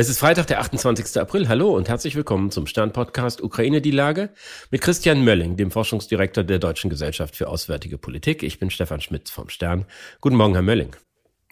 Es ist Freitag, der 28. April. Hallo und herzlich willkommen zum Stern-Podcast Ukraine die Lage mit Christian Mölling, dem Forschungsdirektor der Deutschen Gesellschaft für Auswärtige Politik. Ich bin Stefan Schmitz vom Stern. Guten Morgen, Herr Mölling.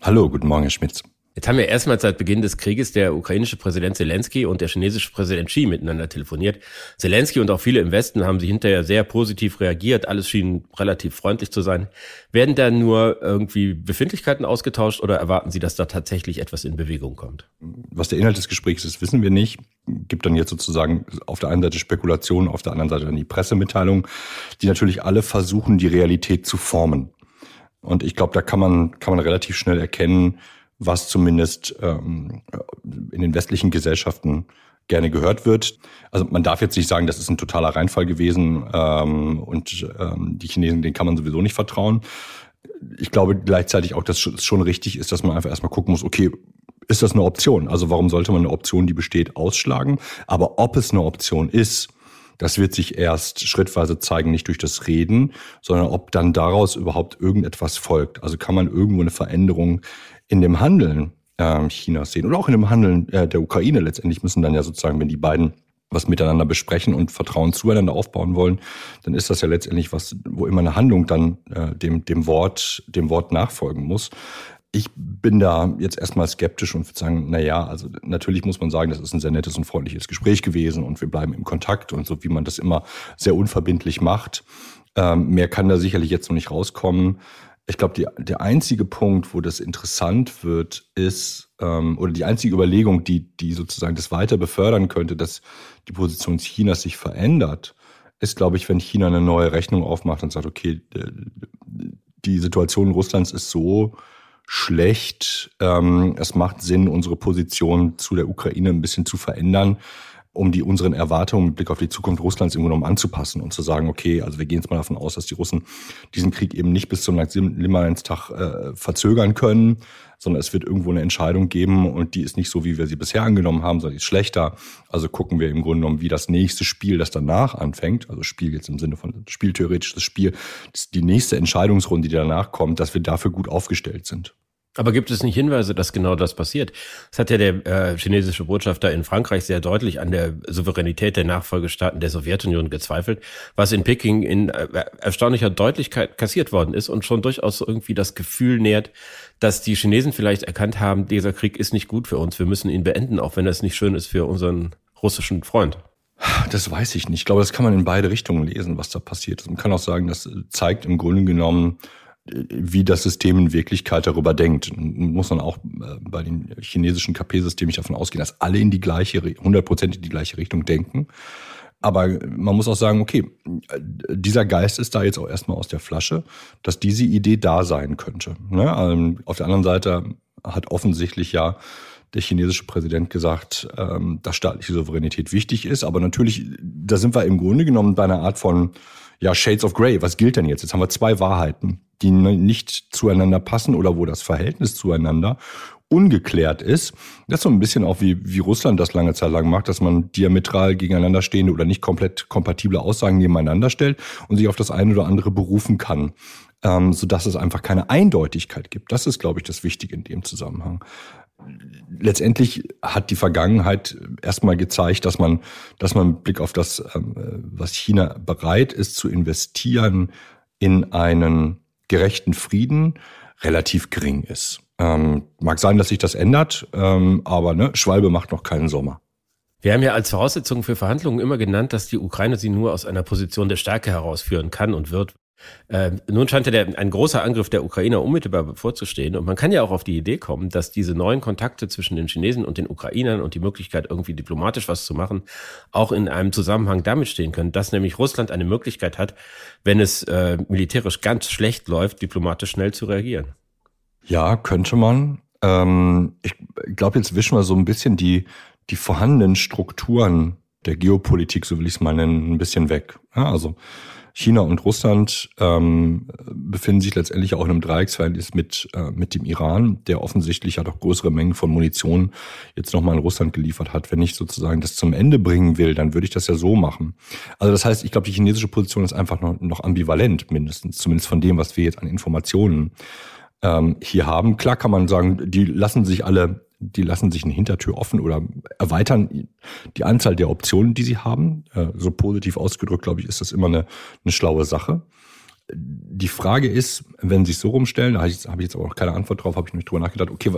Hallo, guten Morgen, Herr Schmitz. Jetzt haben wir erstmals seit Beginn des Krieges der ukrainische Präsident Zelensky und der chinesische Präsident Xi miteinander telefoniert. Zelensky und auch viele im Westen haben sie hinterher sehr positiv reagiert. Alles schien relativ freundlich zu sein. Werden da nur irgendwie Befindlichkeiten ausgetauscht oder erwarten Sie, dass da tatsächlich etwas in Bewegung kommt? Was der Inhalt des Gesprächs ist, wissen wir nicht. Gibt dann jetzt sozusagen auf der einen Seite Spekulationen, auf der anderen Seite dann die Pressemitteilungen, die natürlich alle versuchen, die Realität zu formen. Und ich glaube, da kann man, kann man relativ schnell erkennen, was zumindest ähm, in den westlichen Gesellschaften gerne gehört wird. Also man darf jetzt nicht sagen, das ist ein totaler Reinfall gewesen ähm, und ähm, die Chinesen, denen kann man sowieso nicht vertrauen. Ich glaube gleichzeitig auch, dass es schon richtig ist, dass man einfach erstmal gucken muss, okay, ist das eine Option? Also warum sollte man eine Option, die besteht, ausschlagen? Aber ob es eine Option ist, das wird sich erst schrittweise zeigen, nicht durch das Reden, sondern ob dann daraus überhaupt irgendetwas folgt. Also kann man irgendwo eine Veränderung in dem Handeln äh, Chinas sehen oder auch in dem Handeln äh, der Ukraine letztendlich müssen dann ja sozusagen, wenn die beiden was miteinander besprechen und Vertrauen zueinander aufbauen wollen, dann ist das ja letztendlich was, wo immer eine Handlung dann äh, dem, dem Wort, dem Wort nachfolgen muss. Ich bin da jetzt erstmal skeptisch und würde sagen, na ja, also natürlich muss man sagen, das ist ein sehr nettes und freundliches Gespräch gewesen und wir bleiben im Kontakt und so wie man das immer sehr unverbindlich macht. Ähm, mehr kann da sicherlich jetzt noch nicht rauskommen. Ich glaube, der einzige Punkt, wo das interessant wird, ist, ähm, oder die einzige Überlegung, die, die sozusagen das weiter befördern könnte, dass die Position Chinas sich verändert, ist, glaube ich, wenn China eine neue Rechnung aufmacht und sagt, okay, die Situation Russlands ist so schlecht, ähm, es macht Sinn, unsere Position zu der Ukraine ein bisschen zu verändern um die unseren Erwartungen mit Blick auf die Zukunft Russlands im genommen anzupassen und zu sagen, okay, also wir gehen jetzt mal davon aus, dass die Russen diesen Krieg eben nicht bis zum Limmerleinstag äh, verzögern können, sondern es wird irgendwo eine Entscheidung geben und die ist nicht so, wie wir sie bisher angenommen haben, sondern die ist schlechter. Also gucken wir im Grunde genommen, wie das nächste Spiel, das danach anfängt, also Spiel jetzt im Sinne von spieltheoretisches Spiel, die nächste Entscheidungsrunde, die danach kommt, dass wir dafür gut aufgestellt sind. Aber gibt es nicht Hinweise, dass genau das passiert? Das hat ja der äh, chinesische Botschafter in Frankreich sehr deutlich an der Souveränität der Nachfolgestaaten der Sowjetunion gezweifelt, was in Peking in äh, erstaunlicher Deutlichkeit kassiert worden ist und schon durchaus irgendwie das Gefühl nährt, dass die Chinesen vielleicht erkannt haben, dieser Krieg ist nicht gut für uns, wir müssen ihn beenden, auch wenn das nicht schön ist für unseren russischen Freund. Das weiß ich nicht. Ich glaube, das kann man in beide Richtungen lesen, was da passiert ist. Man kann auch sagen, das zeigt im Grunde genommen, wie das System in Wirklichkeit darüber denkt. Muss man auch äh, bei den chinesischen KP-Systemen davon ausgehen, dass alle in die gleiche, 100% in die gleiche Richtung denken. Aber man muss auch sagen, okay, dieser Geist ist da jetzt auch erstmal aus der Flasche, dass diese Idee da sein könnte. Ne? Ähm, auf der anderen Seite hat offensichtlich ja der chinesische Präsident gesagt, ähm, dass staatliche Souveränität wichtig ist. Aber natürlich, da sind wir im Grunde genommen bei einer Art von ja, Shades of Grey. Was gilt denn jetzt? Jetzt haben wir zwei Wahrheiten die nicht zueinander passen oder wo das Verhältnis zueinander ungeklärt ist. Das ist so ein bisschen auch wie, wie Russland das lange Zeit lang macht, dass man diametral gegeneinander stehende oder nicht komplett kompatible Aussagen nebeneinander stellt und sich auf das eine oder andere berufen kann, ähm, sodass es einfach keine Eindeutigkeit gibt. Das ist, glaube ich, das Wichtige in dem Zusammenhang. Letztendlich hat die Vergangenheit erstmal gezeigt, dass man, dass man mit Blick auf das, ähm, was China bereit ist zu investieren in einen gerechten Frieden relativ gering ist. Ähm, mag sein, dass sich das ändert, ähm, aber ne, Schwalbe macht noch keinen Sommer. Wir haben ja als Voraussetzung für Verhandlungen immer genannt, dass die Ukraine sie nur aus einer Position der Stärke herausführen kann und wird. Äh, nun scheint ja der, ein großer Angriff der Ukrainer unmittelbar bevorzustehen. Und man kann ja auch auf die Idee kommen, dass diese neuen Kontakte zwischen den Chinesen und den Ukrainern und die Möglichkeit, irgendwie diplomatisch was zu machen, auch in einem Zusammenhang damit stehen können, dass nämlich Russland eine Möglichkeit hat, wenn es äh, militärisch ganz schlecht läuft, diplomatisch schnell zu reagieren. Ja, könnte man. Ähm, ich glaube, jetzt wischen wir so ein bisschen die, die vorhandenen Strukturen der Geopolitik, so will ich es mal nennen, ein bisschen weg. Ja, also China und Russland ähm, befinden sich letztendlich auch in einem Dreiecksverhältnis mit, äh, mit dem Iran, der offensichtlich ja doch größere Mengen von Munition jetzt nochmal in Russland geliefert hat. Wenn ich sozusagen das zum Ende bringen will, dann würde ich das ja so machen. Also das heißt, ich glaube, die chinesische Position ist einfach noch, noch ambivalent, mindestens, zumindest von dem, was wir jetzt an Informationen ähm, hier haben. Klar kann man sagen, die lassen sich alle die lassen sich eine Hintertür offen oder erweitern die Anzahl der Optionen, die sie haben. Äh, so positiv ausgedrückt, glaube ich, ist das immer eine, eine schlaue Sache. Die Frage ist, wenn sie es so rumstellen, da habe ich, jetzt aber auch keine Antwort drauf, habe ich nicht drüber nachgedacht, okay,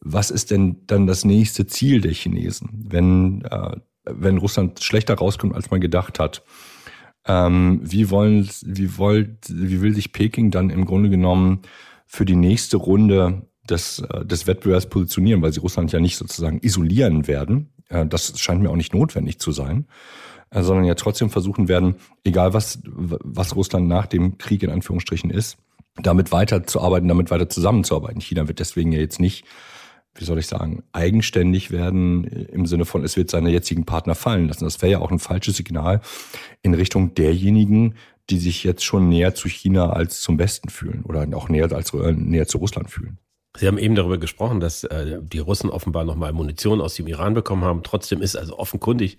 was ist denn dann das nächste Ziel der Chinesen, wenn, äh, wenn Russland schlechter rauskommt, als man gedacht hat? Ähm, wie, wollen, wie, wollt, wie will sich Peking dann im Grunde genommen für die nächste Runde des, äh, des Wettbewerbs positionieren, weil sie Russland ja nicht sozusagen isolieren werden. Äh, das scheint mir auch nicht notwendig zu sein, äh, sondern ja trotzdem versuchen werden, egal was, was Russland nach dem Krieg in Anführungsstrichen ist, damit weiterzuarbeiten, damit weiter zusammenzuarbeiten. China wird deswegen ja jetzt nicht, wie soll ich sagen, eigenständig werden im Sinne von, es wird seine jetzigen Partner fallen lassen. Das wäre ja auch ein falsches Signal in Richtung derjenigen, die sich jetzt schon näher zu China als zum Westen fühlen oder auch näher als näher zu Russland fühlen. Sie haben eben darüber gesprochen, dass äh, die Russen offenbar nochmal Munition aus dem Iran bekommen haben. Trotzdem ist also offenkundig,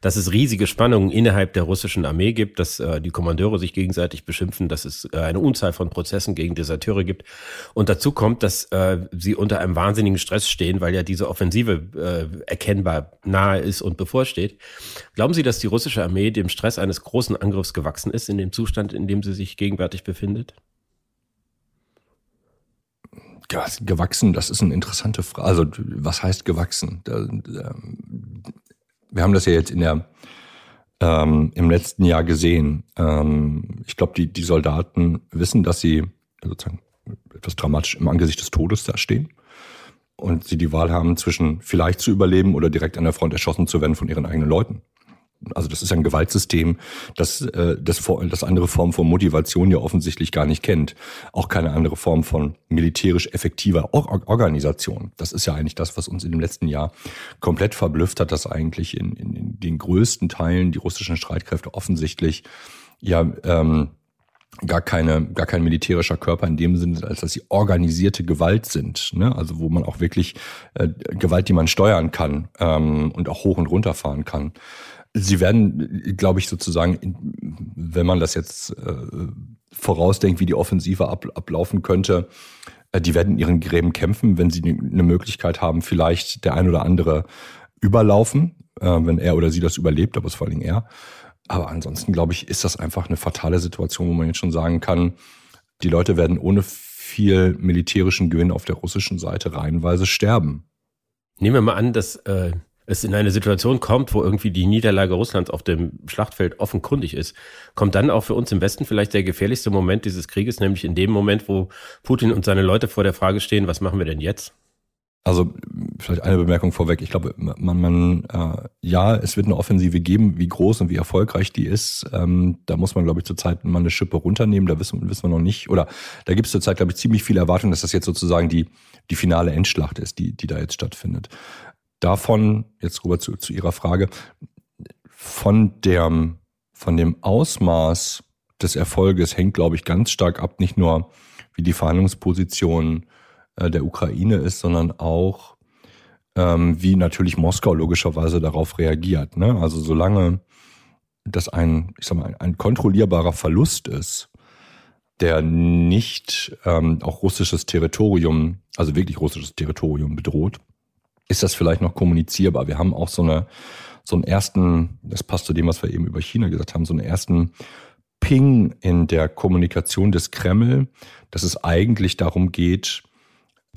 dass es riesige Spannungen innerhalb der russischen Armee gibt, dass äh, die Kommandeure sich gegenseitig beschimpfen, dass es äh, eine Unzahl von Prozessen gegen Deserteure gibt. Und dazu kommt, dass äh, sie unter einem wahnsinnigen Stress stehen, weil ja diese Offensive äh, erkennbar nahe ist und bevorsteht. Glauben Sie, dass die russische Armee dem Stress eines großen Angriffs gewachsen ist in dem Zustand, in dem sie sich gegenwärtig befindet? Gewachsen, das ist eine interessante Frage. Also, was heißt gewachsen? Da, wir haben das ja jetzt in der, ähm, im letzten Jahr gesehen. Ähm, ich glaube, die, die Soldaten wissen, dass sie sozusagen etwas dramatisch im Angesicht des Todes da stehen und sie die Wahl haben zwischen vielleicht zu überleben oder direkt an der Front erschossen zu werden von ihren eigenen Leuten also das ist ein Gewaltsystem, das, äh, das, das andere Form von Motivation ja offensichtlich gar nicht kennt. Auch keine andere Form von militärisch effektiver Or Organisation. Das ist ja eigentlich das, was uns in dem letzten Jahr komplett verblüfft hat, dass eigentlich in, in, in den größten Teilen die russischen Streitkräfte offensichtlich ja ähm, gar keine gar kein militärischer Körper in dem Sinne, als dass sie organisierte Gewalt sind. Ne? Also wo man auch wirklich äh, Gewalt, die man steuern kann ähm, und auch hoch und runter fahren kann. Sie werden, glaube ich, sozusagen, wenn man das jetzt äh, vorausdenkt, wie die Offensive ab, ablaufen könnte, äh, die werden in ihren Gräben kämpfen, wenn sie eine Möglichkeit haben, vielleicht der ein oder andere überlaufen, äh, wenn er oder sie das überlebt, aber es vor Dingen er. Aber ansonsten, glaube ich, ist das einfach eine fatale Situation, wo man jetzt schon sagen kann, die Leute werden ohne viel militärischen Gewinn auf der russischen Seite reihenweise sterben. Nehmen wir mal an, dass äh, es in eine Situation kommt, wo irgendwie die Niederlage Russlands auf dem Schlachtfeld offenkundig ist, kommt dann auch für uns im Westen vielleicht der gefährlichste Moment dieses Krieges, nämlich in dem Moment, wo Putin und seine Leute vor der Frage stehen, was machen wir denn jetzt? Also vielleicht eine Bemerkung vorweg. Ich glaube, man, man äh, ja, es wird eine Offensive geben, wie groß und wie erfolgreich die ist. Ähm, da muss man, glaube ich, zurzeit mal eine Schippe runternehmen. Da wissen, wissen wir noch nicht. Oder da gibt es zurzeit, glaube ich, ziemlich viele Erwartungen, dass das jetzt sozusagen die die finale Endschlacht ist, die die da jetzt stattfindet davon, jetzt rüber zu, zu Ihrer Frage, von der, von dem Ausmaß des Erfolges hängt, glaube ich, ganz stark ab, nicht nur wie die Verhandlungsposition äh, der Ukraine ist, sondern auch ähm, wie natürlich Moskau logischerweise darauf reagiert. Ne? Also solange das ein, ich sag mal, ein kontrollierbarer Verlust ist, der nicht ähm, auch russisches Territorium, also wirklich russisches Territorium bedroht, ist das vielleicht noch kommunizierbar. Wir haben auch so eine, so einen ersten, das passt zu dem, was wir eben über China gesagt haben, so einen ersten Ping in der Kommunikation des Kreml, dass es eigentlich darum geht,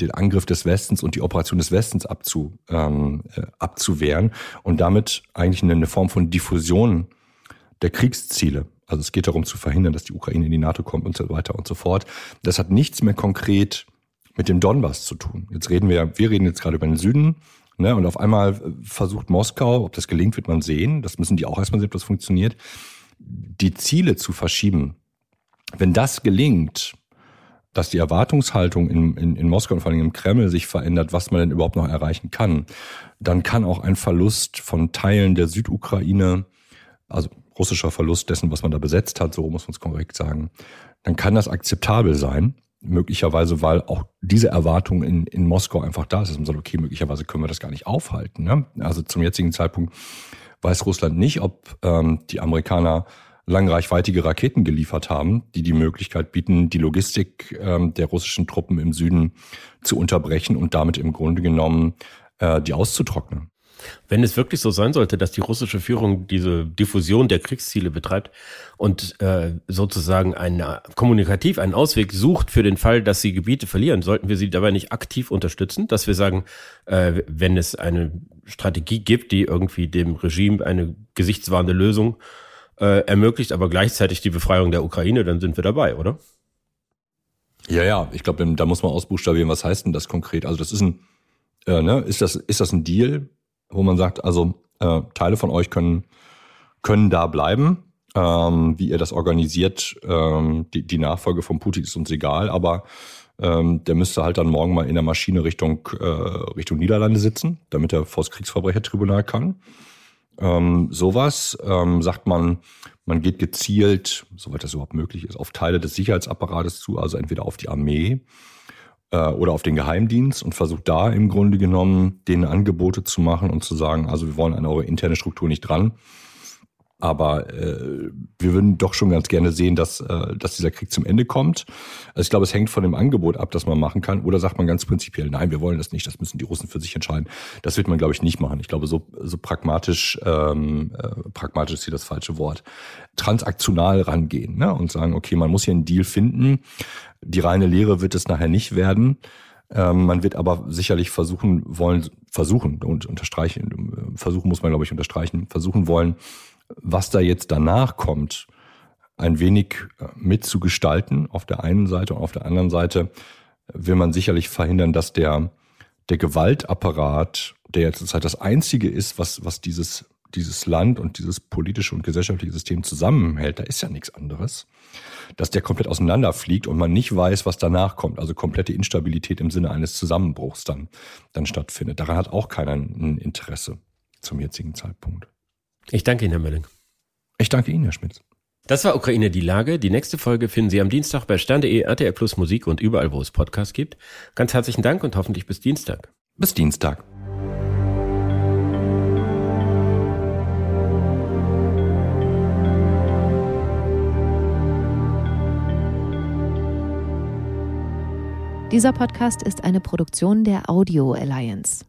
den Angriff des Westens und die Operation des Westens abzu, ähm, äh, abzuwehren und damit eigentlich eine, eine Form von Diffusion der Kriegsziele. Also es geht darum zu verhindern, dass die Ukraine in die NATO kommt und so weiter und so fort. Das hat nichts mehr konkret mit dem Donbass zu tun. Jetzt reden wir, wir reden jetzt gerade über den Süden, ne, und auf einmal versucht Moskau, ob das gelingt, wird man sehen. Das müssen die auch erstmal sehen, ob das funktioniert, die Ziele zu verschieben. Wenn das gelingt, dass die Erwartungshaltung in, in, in Moskau und vor allem im Kreml sich verändert, was man denn überhaupt noch erreichen kann, dann kann auch ein Verlust von Teilen der Südukraine, also russischer Verlust dessen, was man da besetzt hat, so muss man es korrekt sagen, dann kann das akzeptabel sein möglicherweise, weil auch diese Erwartung in, in Moskau einfach da ist. Dass man sagt, okay, möglicherweise können wir das gar nicht aufhalten. Ne? Also zum jetzigen Zeitpunkt weiß Russland nicht, ob ähm, die Amerikaner langreichweitige Raketen geliefert haben, die die Möglichkeit bieten, die Logistik ähm, der russischen Truppen im Süden zu unterbrechen und damit im Grunde genommen äh, die auszutrocknen. Wenn es wirklich so sein sollte, dass die russische Führung diese Diffusion der Kriegsziele betreibt und äh, sozusagen eine, kommunikativ einen Ausweg sucht für den Fall, dass sie Gebiete verlieren, sollten wir sie dabei nicht aktiv unterstützen, dass wir sagen, äh, wenn es eine Strategie gibt, die irgendwie dem Regime eine gesichtswahrende Lösung äh, ermöglicht, aber gleichzeitig die Befreiung der Ukraine, dann sind wir dabei, oder? Ja, ja, ich glaube, da muss man ausbuchstabieren, was heißt denn das konkret? Also das ist ein, äh, ne, ist das, ist das ein Deal, wo man sagt, also äh, Teile von euch können, können da bleiben. Ähm, wie ihr das organisiert, ähm, die, die Nachfolge von Putin ist uns egal, aber ähm, der müsste halt dann morgen mal in der Maschine Richtung, äh, Richtung Niederlande sitzen, damit er vor das Kriegsverbrechertribunal kann. Ähm, sowas ähm, sagt man, man geht gezielt, soweit das überhaupt möglich ist, auf Teile des Sicherheitsapparates zu, also entweder auf die Armee oder auf den Geheimdienst und versucht da im Grunde genommen denen Angebote zu machen und zu sagen, also wir wollen an eure interne Struktur nicht dran. Aber äh, wir würden doch schon ganz gerne sehen, dass, äh, dass dieser Krieg zum Ende kommt. Also ich glaube, es hängt von dem Angebot ab, das man machen kann. Oder sagt man ganz prinzipiell, nein, wir wollen das nicht, das müssen die Russen für sich entscheiden. Das wird man, glaube ich, nicht machen. Ich glaube, so, so pragmatisch, ähm, äh, pragmatisch ist hier das falsche Wort, transaktional rangehen ne? und sagen, okay, man muss hier einen Deal finden. Die reine Lehre wird es nachher nicht werden. Ähm, man wird aber sicherlich versuchen wollen, versuchen und unterstreichen, versuchen muss man, glaube ich, unterstreichen, versuchen wollen, was da jetzt danach kommt, ein wenig äh, mitzugestalten auf der einen Seite und auf der anderen Seite will man sicherlich verhindern, dass der, der Gewaltapparat, der jetzt zurzeit das einzige ist, was, was dieses, dieses Land und dieses politische und gesellschaftliche System zusammenhält, da ist ja nichts anderes, dass der komplett auseinanderfliegt und man nicht weiß, was danach kommt. Also komplette Instabilität im Sinne eines Zusammenbruchs dann, dann stattfindet. Daran hat auch keiner ein Interesse zum jetzigen Zeitpunkt. Ich danke Ihnen, Herr Mölling. Ich danke Ihnen, Herr Schmitz. Das war Ukraine die Lage. Die nächste Folge finden Sie am Dienstag bei Stern.de, RTL Plus Musik und überall, wo es Podcasts gibt. Ganz herzlichen Dank und hoffentlich bis Dienstag. Bis Dienstag. Dieser Podcast ist eine Produktion der Audio Alliance.